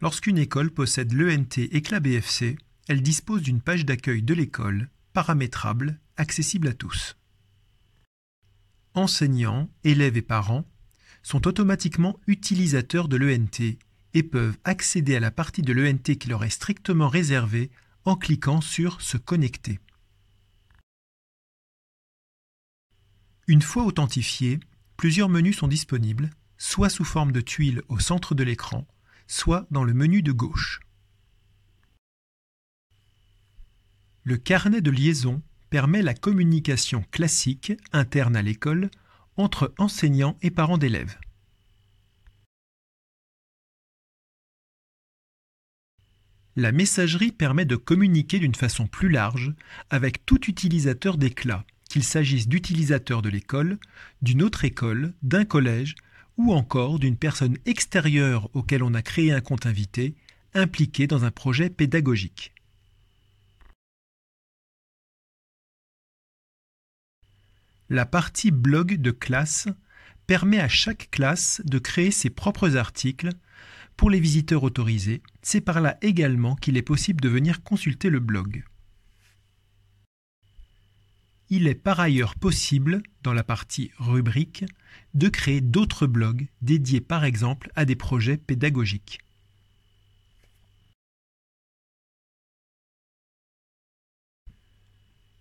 Lorsqu'une école possède l'ENT Éclat BFC, elle dispose d'une page d'accueil de l'école, paramétrable, accessible à tous. Enseignants, élèves et parents sont automatiquement utilisateurs de l'ENT et peuvent accéder à la partie de l'ENT qui leur est strictement réservée en cliquant sur Se connecter. Une fois authentifiés, plusieurs menus sont disponibles, soit sous forme de tuiles au centre de l'écran, soit dans le menu de gauche. Le carnet de liaison permet la communication classique interne à l'école entre enseignants et parents d'élèves. La messagerie permet de communiquer d'une façon plus large avec tout utilisateur d'éclat, qu'il s'agisse d'utilisateurs de l'école, d'une autre école, d'un collège ou encore d'une personne extérieure auquel on a créé un compte invité, impliqué dans un projet pédagogique. La partie blog de classe permet à chaque classe de créer ses propres articles pour les visiteurs autorisés, c'est par là également qu'il est possible de venir consulter le blog. Il est par ailleurs possible, dans la partie rubrique, de créer d'autres blogs dédiés par exemple à des projets pédagogiques.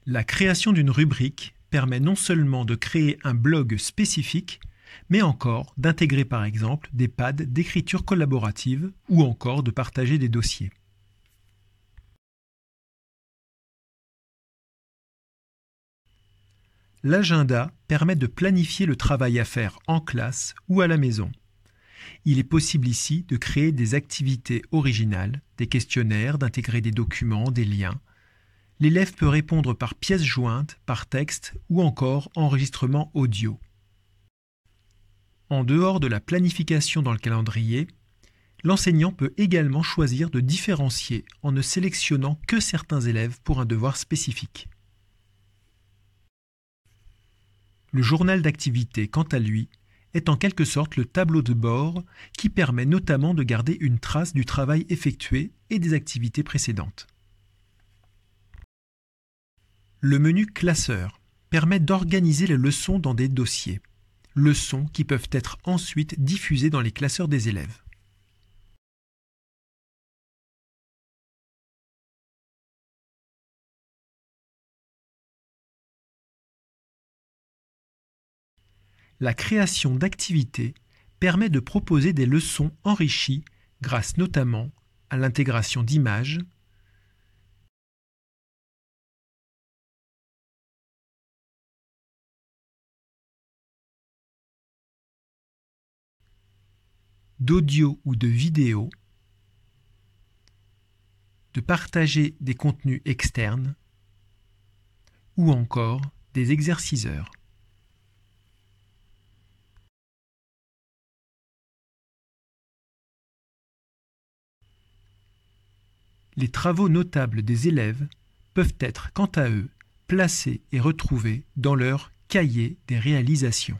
La création d'une rubrique permet non seulement de créer un blog spécifique, mais encore d'intégrer par exemple des pads d'écriture collaborative ou encore de partager des dossiers. L'agenda permet de planifier le travail à faire en classe ou à la maison. Il est possible ici de créer des activités originales, des questionnaires, d'intégrer des documents, des liens. L'élève peut répondre par pièce jointe, par texte ou encore enregistrement audio. En dehors de la planification dans le calendrier, l'enseignant peut également choisir de différencier en ne sélectionnant que certains élèves pour un devoir spécifique. Le journal d'activité, quant à lui, est en quelque sorte le tableau de bord qui permet notamment de garder une trace du travail effectué et des activités précédentes. Le menu classeur permet d'organiser les leçons dans des dossiers leçons qui peuvent être ensuite diffusées dans les classeurs des élèves. La création d'activités permet de proposer des leçons enrichies grâce notamment à l'intégration d'images, d'audio ou de vidéo, de partager des contenus externes. Ou encore des exerciceurs. Les travaux notables des élèves peuvent être quant à eux placés et retrouvés dans leur cahier des réalisations.